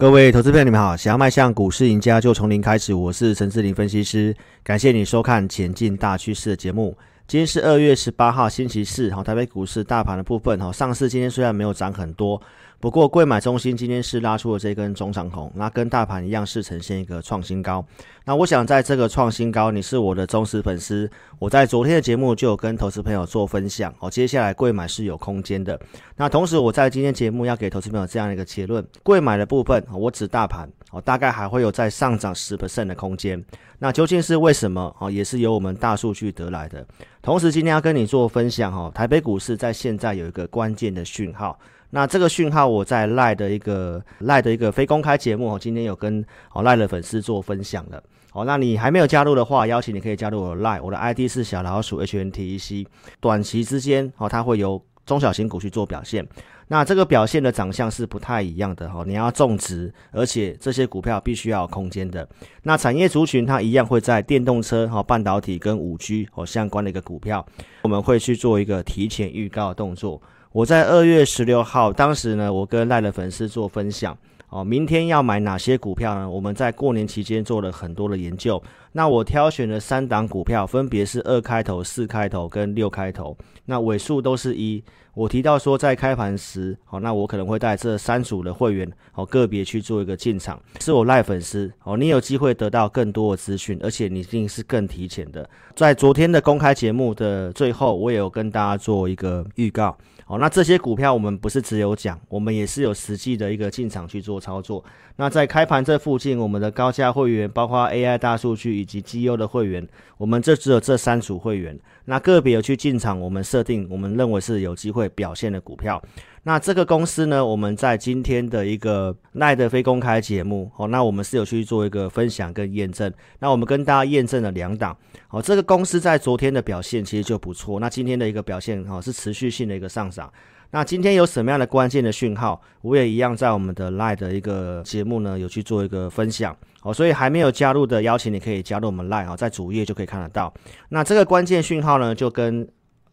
各位投资朋友，你们好！想要迈向股市赢家，就从零开始。我是陈志林分析师，感谢你收看《前进大趋势》的节目。今天是二月十八号，星期四。好，台北股市大盘的部分，哈，上市今天虽然没有涨很多。不过，贵买中心今天是拉出了这根中长红，那跟大盘一样是呈现一个创新高。那我想在这个创新高，你是我的忠实粉丝，我在昨天的节目就有跟投资朋友做分享哦。接下来贵买是有空间的。那同时我在今天节目要给投资朋友这样一个结论：贵买的部分，我指大盘哦，大概还会有再上涨十 percent 的空间。那究竟是为什么？哦，也是由我们大数据得来的。同时今天要跟你做分享哦，台北股市在现在有一个关键的讯号。那这个讯号，我在赖的一个赖的一个非公开节目，今天有跟哦赖的粉丝做分享了。哦，那你还没有加入的话，邀请你可以加入我的赖，我的 ID 是小老鼠 HNTEC。短期之间，哦，它会由中小型股去做表现。那这个表现的长相是不太一样的哈。你要种植，而且这些股票必须要有空间的。那产业族群它一样会在电动车、哈半导体跟五 G 哦相关的一个股票，我们会去做一个提前预告动作。我在二月十六号，当时呢，我跟赖的粉丝做分享哦，明天要买哪些股票呢？我们在过年期间做了很多的研究，那我挑选了三档股票，分别是二开头、四开头跟六开头，那尾数都是一。我提到说，在开盘时，好，那我可能会带这三组的会员，哦，个别去做一个进场。是我赖粉丝，哦，你有机会得到更多的资讯，而且你一定是更提前的。在昨天的公开节目的最后，我也有跟大家做一个预告。哦，那这些股票我们不是只有讲，我们也是有实际的一个进场去做操作。那在开盘这附近，我们的高价会员，包括 AI 大数据以及绩优的会员，我们这只有这三组会员。那个别有去进场，我们设定我们认为是有机会表现的股票。那这个公司呢，我们在今天的一个耐的非公开节目，哦，那我们是有去做一个分享跟验证。那我们跟大家验证了两档，哦，这个公司在昨天的表现其实就不错。那今天的一个表现，哦，是持续性的一个上涨。那今天有什么样的关键的讯号，我也一样在我们的 Line 的一个节目呢，有去做一个分享。哦，所以还没有加入的，邀请你可以加入我们赖，哦，在主页就可以看得到。那这个关键讯号呢，就跟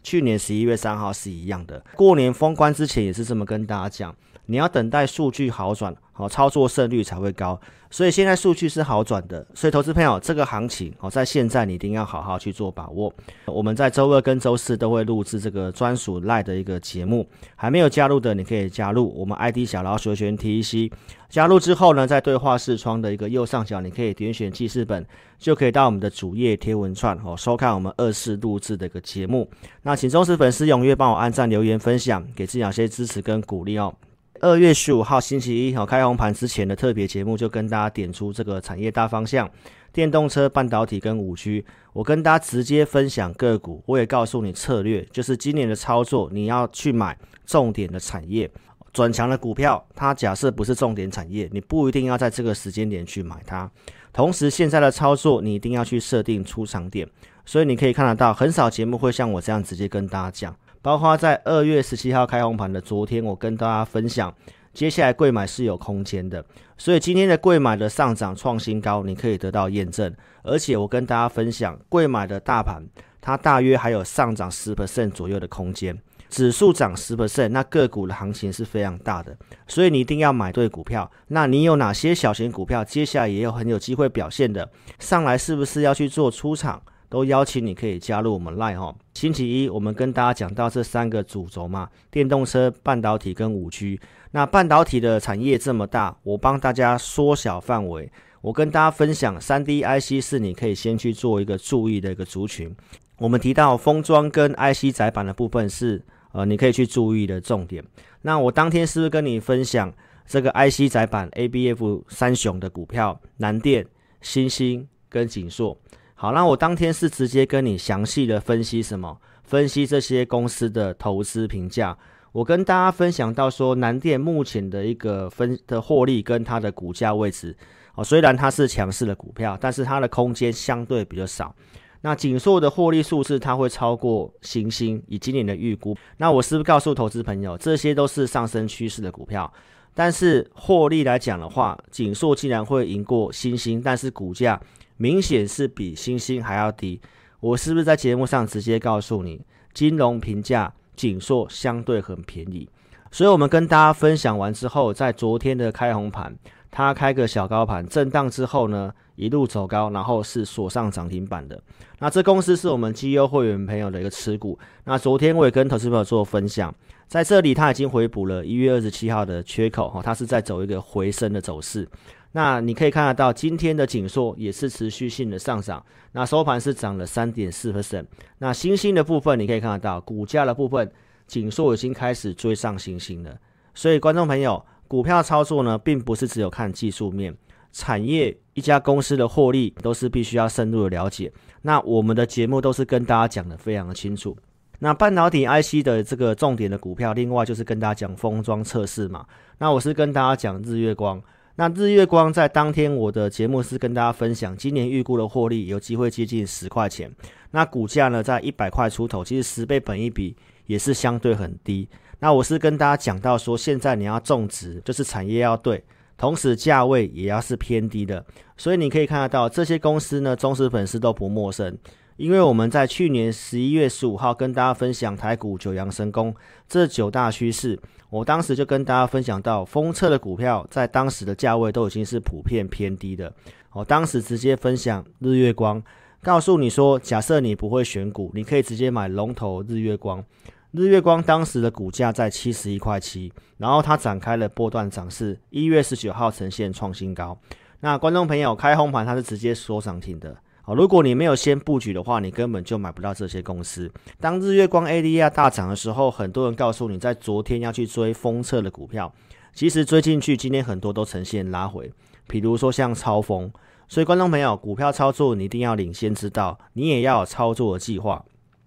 去年十一月三号是一样的，过年封关之前也是这么跟大家讲，你要等待数据好转，好操作胜率才会高。所以现在数据是好转的，所以投资朋友这个行情哦，在现在你一定要好好去做把握。我们在周二跟周四都会录制这个专属赖的一个节目，还没有加入的你可以加入我们 ID 小老鼠选 TEC。加入之后呢，在对话视窗的一个右上角，你可以点选记事本，就可以到我们的主页贴文串哦，收看我们二次录制的一个节目。那请忠实粉丝踊跃帮我按赞、留言、分享，给自己一些支持跟鼓励哦。二月十五号星期一，好，开红盘之前的特别节目就跟大家点出这个产业大方向：电动车、半导体跟五 G。我跟大家直接分享个股，我也告诉你策略，就是今年的操作你要去买重点的产业，转强的股票。它假设不是重点产业，你不一定要在这个时间点去买它。同时，现在的操作你一定要去设定出场点。所以你可以看得到，很少节目会像我这样直接跟大家讲。包括在二月十七号开红盘的昨天，我跟大家分享，接下来贵买是有空间的，所以今天的贵买的上涨创新高，你可以得到验证。而且我跟大家分享，贵买的大盘它大约还有上涨十 percent 左右的空间，指数涨十 percent，那个股的行情是非常大的，所以你一定要买对股票。那你有哪些小型股票，接下来也有很有机会表现的，上来是不是要去做出场？都邀请你可以加入我们 Line 哈。星期一我们跟大家讲到这三个主轴嘛，电动车、半导体跟五 G。那半导体的产业这么大，我帮大家缩小范围。我跟大家分享三 D IC 是你可以先去做一个注意的一个族群。我们提到封装跟 IC 载板的部分是呃你可以去注意的重点。那我当天是不是跟你分享这个 IC 载板 ABF 三雄的股票，南电、欣兴跟景硕？好，那我当天是直接跟你详细的分析什么？分析这些公司的投资评价。我跟大家分享到说，南电目前的一个分的获利跟它的股价位置，哦，虽然它是强势的股票，但是它的空间相对比较少。那景硕的获利数字，它会超过欣兴，以今年的预估。那我是不是告诉投资朋友，这些都是上升趋势的股票？但是获利来讲的话，景硕竟然会赢过新兴，但是股价。明显是比星星还要低，我是不是在节目上直接告诉你，金融评价景硕相对很便宜，所以我们跟大家分享完之后，在昨天的开红盘，它开个小高盘震荡之后呢，一路走高，然后是锁上涨停板的。那这公司是我们绩优会员朋友的一个持股。那昨天我也跟投资朋友做分享，在这里它已经回补了一月二十七号的缺口，哈，它是在走一个回升的走势。那你可以看得到，今天的景硕也是持续性的上涨，那收盘是涨了三点四 percent。那新兴的部分你可以看得到，股价的部分，景硕已经开始追上新兴了。所以观众朋友，股票操作呢，并不是只有看技术面。产业一家公司的获利都是必须要深入的了解。那我们的节目都是跟大家讲的非常的清楚。那半导体 IC 的这个重点的股票，另外就是跟大家讲封装测试嘛。那我是跟大家讲日月光。那日月光在当天我的节目是跟大家分享，今年预估的获利有机会接近十块钱。那股价呢在一百块出头，其实十倍本一比也是相对很低。那我是跟大家讲到说，现在你要种植，就是产业要对。同时价位也要是偏低的，所以你可以看得到这些公司呢，忠实粉丝都不陌生，因为我们在去年十一月十五号跟大家分享台股九阳神功这九大趋势，我当时就跟大家分享到，封测的股票在当时的价位都已经是普遍偏低的。我当时直接分享日月光，告诉你说，假设你不会选股，你可以直接买龙头日月光。日月光当时的股价在七十一块七，然后它展开了波段涨势，一月十九号呈现创新高。那观众朋友开红盘，它是直接锁涨停的。哦，如果你没有先布局的话，你根本就买不到这些公司。当日月光 ADR 大涨的时候，很多人告诉你在昨天要去追封测的股票，其实追进去，今天很多都呈现拉回。比如说像超风，所以观众朋友，股票操作你一定要领先知道，你也要有操作的计划。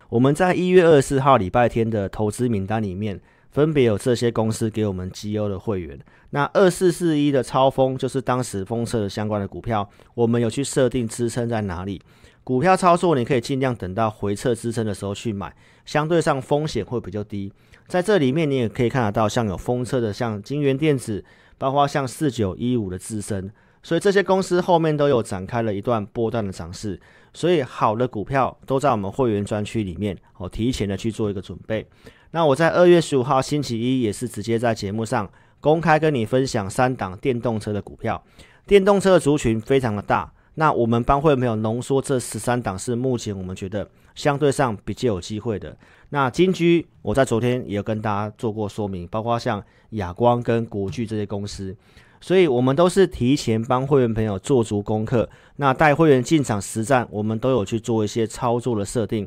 我们在一月二十四号礼拜天的投资名单里面，分别有这些公司给我们绩优的会员。那二四四一的超风就是当时封测的相关的股票，我们有去设定支撑在哪里。股票操作你可以尽量等到回撤支撑的时候去买，相对上风险会比较低。在这里面你也可以看得到，像有封测的，像金元电子，包括像四九一五的自身，所以这些公司后面都有展开了一段波段的涨势。所以好的股票都在我们会员专区里面，哦，提前的去做一个准备。那我在二月十五号星期一也是直接在节目上公开跟你分享三档电动车的股票，电动车的族群非常的大。那我们帮会员朋友浓缩这十三档是目前我们觉得相对上比较有机会的。那金居我在昨天也有跟大家做过说明，包括像亚光跟国巨这些公司。所以，我们都是提前帮会员朋友做足功课。那带会员进场实战，我们都有去做一些操作的设定。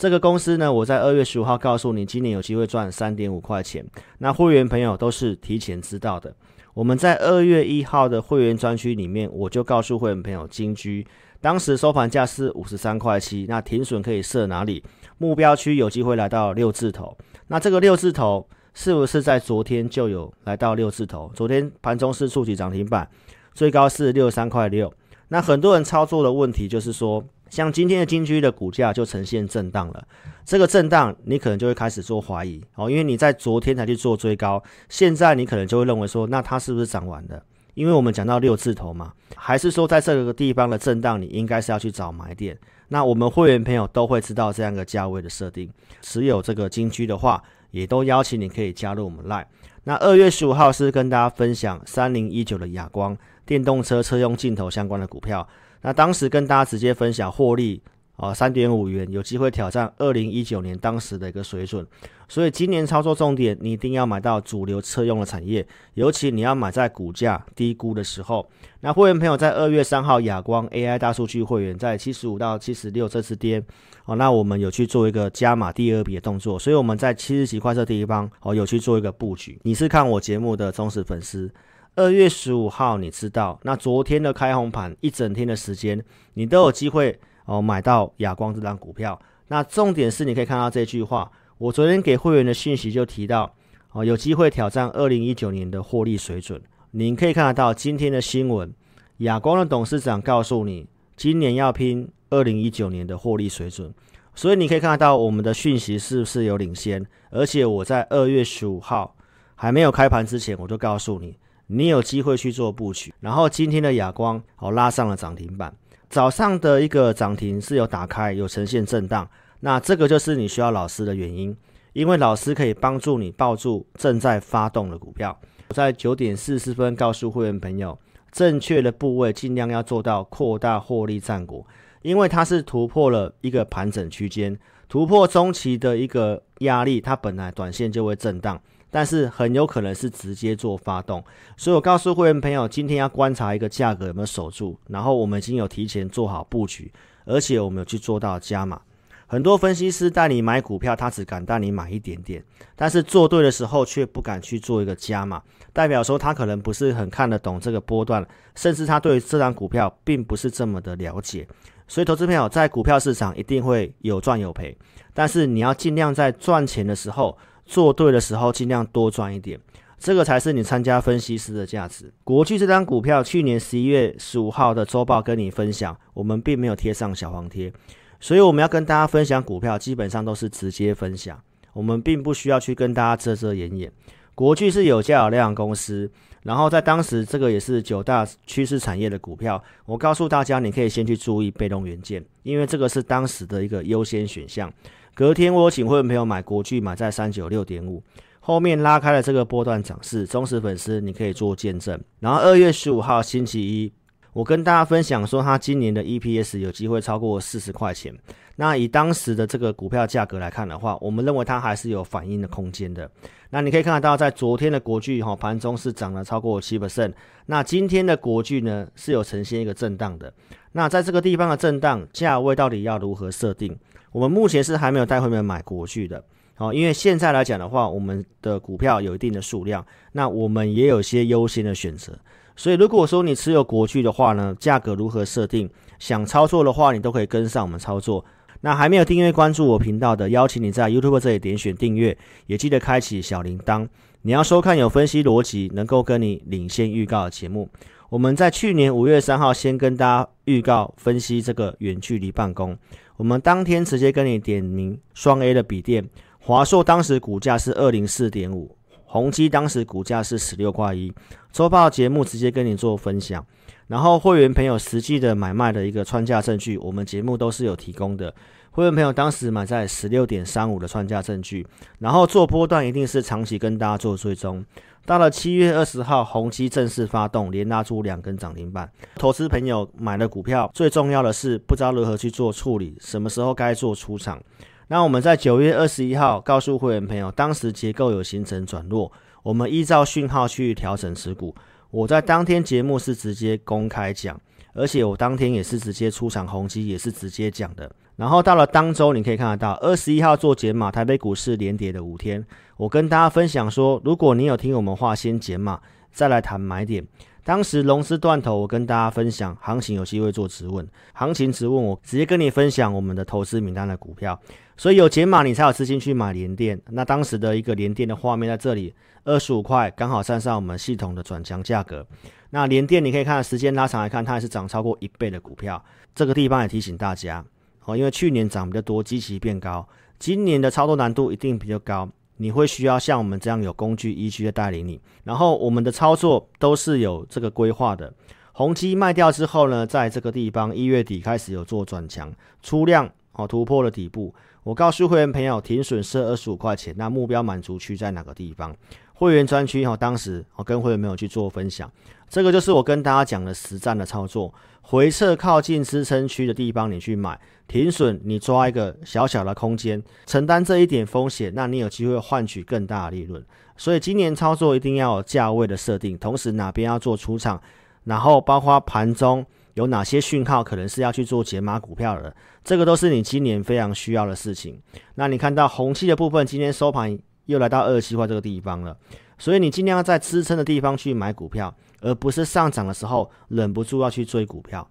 这个公司呢，我在二月十五号告诉你，今年有机会赚三点五块钱。那会员朋友都是提前知道的。我们在二月一号的会员专区里面，我就告诉会员朋友，金居当时收盘价是五十三块七，那停损可以设哪里？目标区有机会来到六字头。那这个六字头。是不是在昨天就有来到六字头？昨天盘中是触及涨停板，最高是六十三块六。那很多人操作的问题就是说，像今天的金居的股价就呈现震荡了。这个震荡你可能就会开始做怀疑哦，因为你在昨天才去做追高，现在你可能就会认为说，那它是不是涨完了？因为我们讲到六字头嘛，还是说在这个地方的震荡，你应该是要去找买点。那我们会员朋友都会知道这样一个价位的设定，持有这个金居的话。也都邀请你可以加入我们 Line。那二月十五号是跟大家分享三零一九的亚光电动车车用镜头相关的股票。那当时跟大家直接分享获利。啊，三点五元有机会挑战二零一九年当时的一个水准，所以今年操作重点，你一定要买到主流车用的产业，尤其你要买在股价低估的时候。那会员朋友在二月三号亚光 AI 大数据会员在七十五到七十六这次跌，哦，那我们有去做一个加码第二笔的动作，所以我们在七十几块这地方哦有去做一个布局。你是看我节目的忠实粉丝，二月十五号你知道，那昨天的开红盘一整天的时间，你都有机会。哦，买到亚光这张股票，那重点是你可以看到这句话，我昨天给会员的讯息就提到，哦，有机会挑战二零一九年的获利水准。您可以看得到今天的新闻，亚光的董事长告诉你，今年要拼二零一九年的获利水准。所以你可以看得到我们的讯息是不是有领先？而且我在二月十五号还没有开盘之前，我就告诉你，你有机会去做布局。然后今天的亚光哦拉上了涨停板。早上的一个涨停是有打开，有呈现震荡，那这个就是你需要老师的原因，因为老师可以帮助你抱住正在发动的股票。我在九点四十分告诉会员朋友，正确的部位尽量要做到扩大获利战果，因为它是突破了一个盘整区间，突破中期的一个压力，它本来短线就会震荡。但是很有可能是直接做发动，所以我告诉会员朋友，今天要观察一个价格有没有守住，然后我们已经有提前做好布局，而且我们有去做到加码。很多分析师带你买股票，他只敢带你买一点点，但是做对的时候却不敢去做一个加码，代表说他可能不是很看得懂这个波段，甚至他对这张股票并不是这么的了解。所以，投资朋友在股票市场一定会有赚有赔，但是你要尽量在赚钱的时候。做对的时候，尽量多赚一点，这个才是你参加分析师的价值。国巨这张股票，去年十一月十五号的周报跟你分享，我们并没有贴上小黄贴，所以我们要跟大家分享股票，基本上都是直接分享，我们并不需要去跟大家遮遮掩掩。国巨是有价有量公司，然后在当时这个也是九大趋势产业的股票，我告诉大家，你可以先去注意被动元件，因为这个是当时的一个优先选项。隔天我请会员朋友买国巨，买在三九六点五，后面拉开了这个波段涨势，忠实粉丝你可以做见证。然后二月十五号星期一，我跟大家分享说，它今年的 EPS 有机会超过四十块钱。那以当时的这个股票价格来看的话，我们认为它还是有反应的空间的。那你可以看得到，在昨天的国巨哈盘中是涨了超过七 percent，那今天的国巨呢是有呈现一个震荡的。那在这个地方的震荡价位到底要如何设定？我们目前是还没有带会员买国巨的，好，因为现在来讲的话，我们的股票有一定的数量，那我们也有些优先的选择，所以如果说你持有国巨的话呢，价格如何设定，想操作的话，你都可以跟上我们操作。那还没有订阅关注我频道的，邀请你在 YouTube 这里点选订阅，也记得开启小铃铛，你要收看有分析逻辑，能够跟你领先预告的节目。我们在去年五月三号先跟大家预告分析这个远距离办公。我们当天直接跟你点名双 A 的笔电，华硕当时股价是二零四点五，宏基当时股价是十六块一。周报节目直接跟你做分享，然后会员朋友实际的买卖的一个穿价证据，我们节目都是有提供的。会员朋友当时买在十六点三五的穿价证据，然后做波段一定是长期跟大家做追踪。到了七月二十号，宏碁正式发动，连拉出两根涨停板。投资朋友买了股票，最重要的是不知道如何去做处理，什么时候该做出场。那我们在九月二十一号告诉会员朋友，当时结构有形成转弱，我们依照讯号去调整持股。我在当天节目是直接公开讲，而且我当天也是直接出场，宏碁也是直接讲的。然后到了当周，你可以看得到，二十一号做减码，台北股市连跌的五天。我跟大家分享说，如果你有听我们话，先减码，再来谈买点。当时龙狮断头，我跟大家分享，行情有机会做质问，行情质问我直接跟你分享我们的投资名单的股票。所以有减码，你才有资金去买连电。那当时的一个连电的画面在这里，二十五块，刚好站上我们系统的转强价格。那连电你可以看时间拉长来看，它还是涨超过一倍的股票。这个地方也提醒大家。哦，因为去年涨比较多，基期变高，今年的操作难度一定比较高。你会需要像我们这样有工具依据的带领你，然后我们的操作都是有这个规划的。宏基卖掉之后呢，在这个地方一月底开始有做转强，出量哦突破了底部。我告诉会员朋友，停损设二十五块钱，那目标满足区在哪个地方？会员专区哈，当时我跟会员朋友去做分享，这个就是我跟大家讲的实战的操作。回撤靠近支撑区的地方，你去买停损，你抓一个小小的空间，承担这一点风险，那你有机会换取更大的利润。所以今年操作一定要有价位的设定，同时哪边要做出场，然后包括盘中有哪些讯号可能是要去做解码股票的，这个都是你今年非常需要的事情。那你看到红气的部分，今天收盘。又来到二十七块这个地方了，所以你尽量要在支撑的地方去买股票，而不是上涨的时候忍不住要去追股票。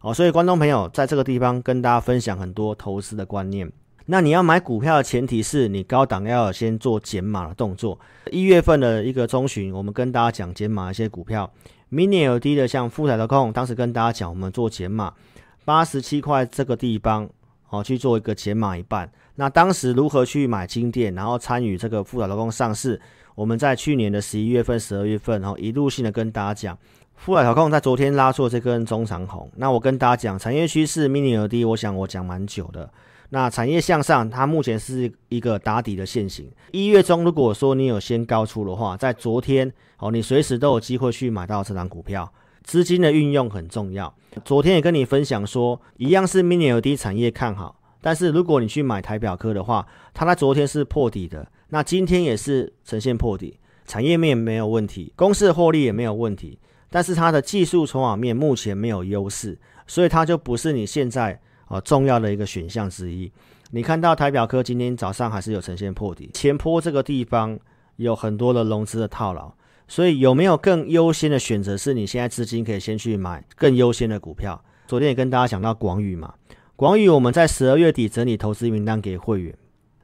哦，所以观众朋友在这个地方跟大家分享很多投资的观念。那你要买股票的前提是你高档要先做减码的动作。一月份的一个中旬，我们跟大家讲减码一些股票，Mini LED 的像富采投控，当时跟大家讲我们做减码八十七块这个地方，哦去做一个减码一半。那当时如何去买金店，然后参与这个富采投控上市？我们在去年的十一月份、十二月份，然后一路性的跟大家讲，富采投控在昨天拉出这根中长红。那我跟大家讲产业趋势，Mini LED，我想我讲蛮久的。那产业向上，它目前是一个打底的线型。一月中，如果说你有先高出的话，在昨天哦，你随时都有机会去买到这档股票。资金的运用很重要。昨天也跟你分享说，一样是 Mini LED 产业看好，但是如果你去买台表科的话，它在昨天是破底的，那今天也是呈现破底，产业面没有问题，公司的获利也没有问题，但是它的技术筹码面目前没有优势，所以它就不是你现在。啊，重要的一个选项之一。你看到台表科今天早上还是有呈现破底，前坡这个地方有很多的融资的套牢，所以有没有更优先的选择？是你现在资金可以先去买更优先的股票。昨天也跟大家讲到广宇嘛，广宇我们在十二月底整理投资名单给会员，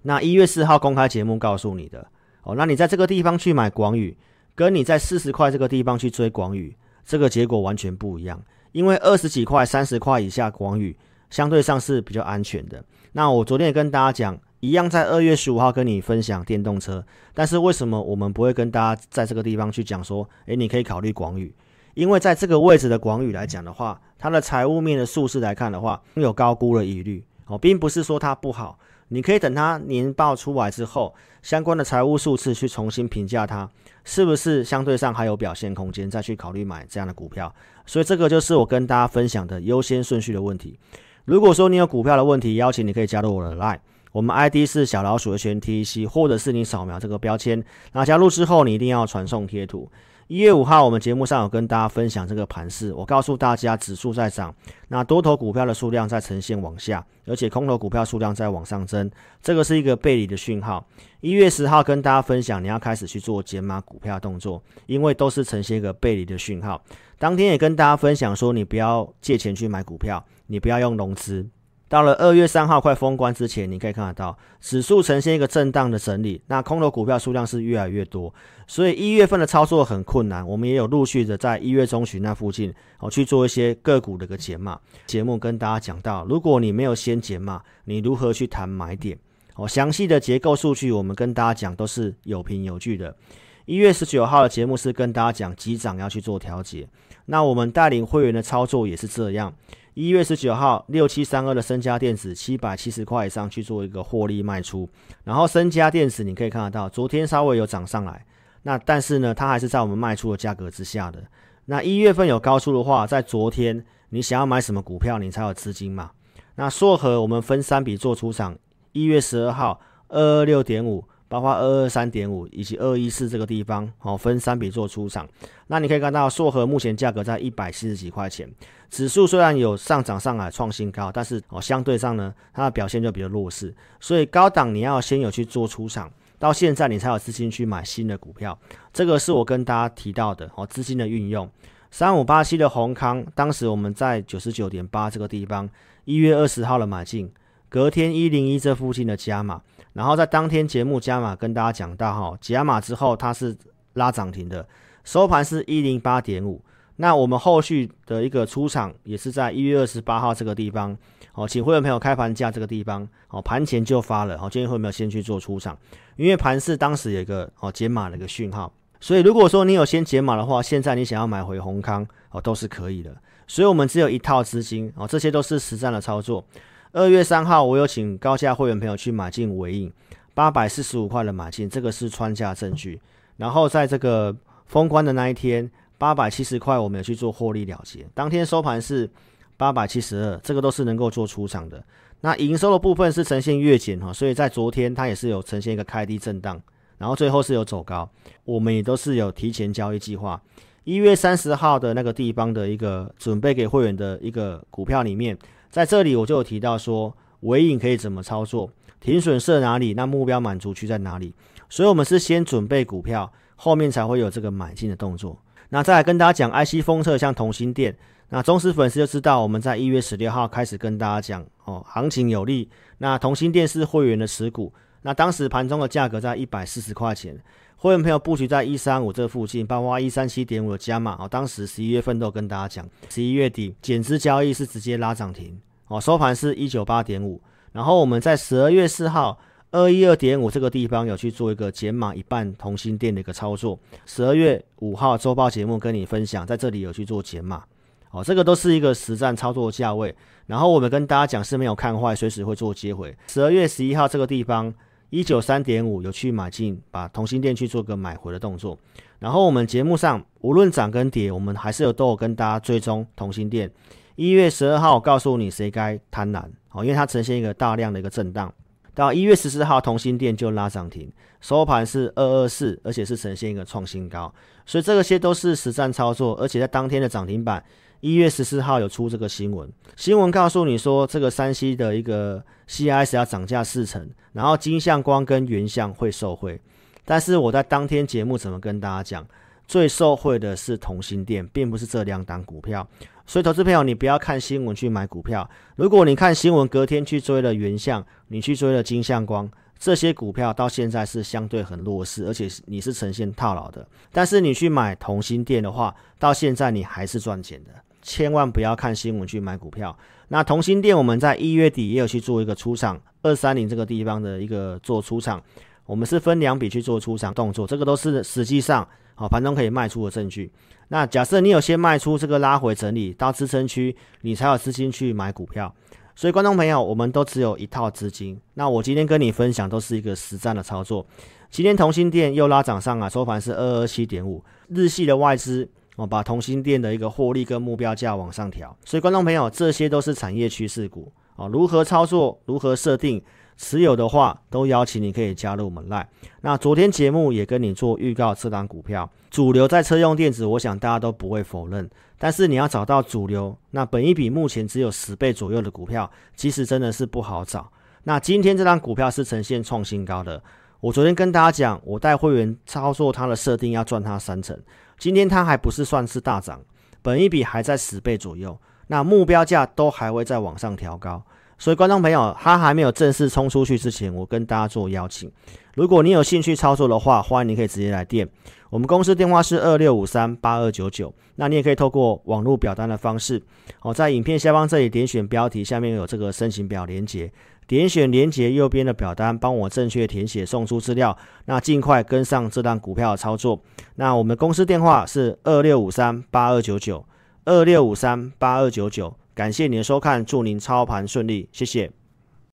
那一月四号公开节目告诉你的。哦，那你在这个地方去买广宇，跟你在四十块这个地方去追广宇，这个结果完全不一样。因为二十几块、三十块以下广宇。相对上是比较安全的。那我昨天也跟大家讲，一样在二月十五号跟你分享电动车，但是为什么我们不会跟大家在这个地方去讲说，诶，你可以考虑广宇？因为在这个位置的广宇来讲的话，它的财务面的数字来看的话，有高估的疑虑哦，并不是说它不好。你可以等它年报出来之后，相关的财务数字去重新评价它，是不是相对上还有表现空间，再去考虑买这样的股票。所以这个就是我跟大家分享的优先顺序的问题。如果说你有股票的问题，邀请你可以加入我的 Line，我们 ID 是小老鼠的全 TC，或者是你扫描这个标签。那加入之后，你一定要传送贴图。一月五号，我们节目上有跟大家分享这个盘势，我告诉大家指数在涨，那多头股票的数量在呈现往下，而且空头股票数量在往上增，这个是一个背离的讯号。一月十号跟大家分享，你要开始去做减码股票动作，因为都是呈现一个背离的讯号。当天也跟大家分享说，你不要借钱去买股票。你不要用融资。到了二月三号快封关之前，你可以看得到指数呈现一个震荡的整理，那空头股票数量是越来越多，所以一月份的操作很困难。我们也有陆续的在一月中旬那附近哦去做一些个股的一个解码节目，跟大家讲到，如果你没有先解码，你如何去谈买点？哦，详细的结构数据我们跟大家讲都是有凭有据的。一月十九号的节目是跟大家讲急涨要去做调节，那我们带领会员的操作也是这样。一月十九号，六七三二的升佳电子七百七十块以上去做一个获利卖出，然后升佳电子你可以看得到，昨天稍微有涨上来，那但是呢，它还是在我们卖出的价格之下的。那一月份有高出的话，在昨天你想要买什么股票，你才有资金嘛？那硕和我们分三笔做出场，一月十二号二二六点五。包括二二三点五以及二一四这个地方，好，分三笔做出场。那你可以看到，硕和目前价格在一百七十几块钱，指数虽然有上涨上来创新高，但是哦，相对上呢，它的表现就比较弱势。所以高档你要先有去做出场，到现在你才有资金去买新的股票。这个是我跟大家提到的哦，资金的运用。三五八七的閎康，当时我们在九十九点八这个地方，一月二十号的买进，隔天一零一这附近的加码。然后在当天节目加码跟大家讲到哈，加码之后它是拉涨停的，收盘是一零八点五。那我们后续的一个出场也是在一月二十八号这个地方，哦，请会员朋友开盘价这个地方，哦，盘前就发了，哦，建议会员朋友先去做出场，因为盘势当时有一个哦解码的一个讯号，所以如果说你有先解码的话，现在你想要买回宏康哦都是可以的，所以我们只有一套资金哦，这些都是实战的操作。二月三号，我有请高价会员朋友去买进尾影，八百四十五块的买进，这个是穿价证据。然后在这个封关的那一天，八百七十块，我们有去做获利了结。当天收盘是八百七十二，这个都是能够做出场的。那营收的部分是呈现月减哈，所以在昨天它也是有呈现一个开低震荡，然后最后是有走高。我们也都是有提前交易计划。一月三十号的那个地方的一个准备给会员的一个股票里面。在这里我就有提到说，尾影可以怎么操作，停损设哪里，那目标满足区在哪里？所以，我们是先准备股票，后面才会有这个买进的动作。那再来跟大家讲，IC 封测像同心电，那忠实粉丝就知道，我们在一月十六号开始跟大家讲哦，行情有利。那同心电是会员的持股，那当时盘中的价格在一百四十块钱。会员朋友布局在一三五这附近，包括一三七点五的加码哦。当时十一月份都有跟大家讲，十一月底减资交易是直接拉涨停哦，收盘是一九八点五。然后我们在十二月四号二一二点五这个地方有去做一个减码一半同心店的一个操作。十二月五号周报节目跟你分享，在这里有去做减码哦，这个都是一个实战操作价位。然后我们跟大家讲是没有看坏，随时会做接回。十二月十一号这个地方一九三点五有去买进，把同心电去做个买回的动作。然后我们节目上无论涨跟跌，我们还是有都有跟大家追踪同心电。一月十二号告诉你谁该贪婪，哦，因为它呈现一个大量的一个震荡。到一月十四号同心电就拉涨停，收盘是二二四，而且是呈现一个创新高。所以这个些都是实战操作，而且在当天的涨停板。一月十四号有出这个新闻，新闻告诉你说，这个山西的一个 CIS 要涨价四成，然后金相光跟原相会受惠。但是我在当天节目怎么跟大家讲，最受惠的是同心电，并不是这两档股票。所以投资朋友，你不要看新闻去买股票。如果你看新闻隔天去追了原相，你去追了金相光，这些股票到现在是相对很弱势，而且你是呈现套牢的。但是你去买同心电的话，到现在你还是赚钱的。千万不要看新闻去买股票。那同心电我们在一月底也有去做一个出场，二三零这个地方的一个做出场，我们是分两笔去做出场动作，这个都是实际上好盘中可以卖出的证据。那假设你有先卖出这个拉回整理到支撑区，你才有资金去买股票。所以观众朋友，我们都只有一套资金。那我今天跟你分享都是一个实战的操作。今天同心电又拉涨上啊，收盘是二二七点五，日系的外资。我把同心电的一个获利跟目标价往上调，所以观众朋友，这些都是产业趋势股啊。如何操作？如何设定？持有的话，都邀请你可以加入我们赖。那昨天节目也跟你做预告，这档股票主流在车用电子，我想大家都不会否认。但是你要找到主流，那本一比目前只有十倍左右的股票，其实真的是不好找。那今天这档股票是呈现创新高的。我昨天跟大家讲，我带会员操作它的设定要赚它三成。今天它还不是算是大涨，本一比还在十倍左右，那目标价都还会再往上调高，所以观众朋友，它还没有正式冲出去之前，我跟大家做邀请。如果你有兴趣操作的话，欢迎你可以直接来电，我们公司电话是二六五三八二九九，那你也可以透过网络表单的方式，哦，在影片下方这里点选标题，下面有这个申请表连接。点选连接右边的表单，帮我正确填写，送出资料。那尽快跟上这档股票的操作。那我们公司电话是二六五三八二九九，二六五三八二九九。感谢您的收看，祝您操盘顺利，谢谢。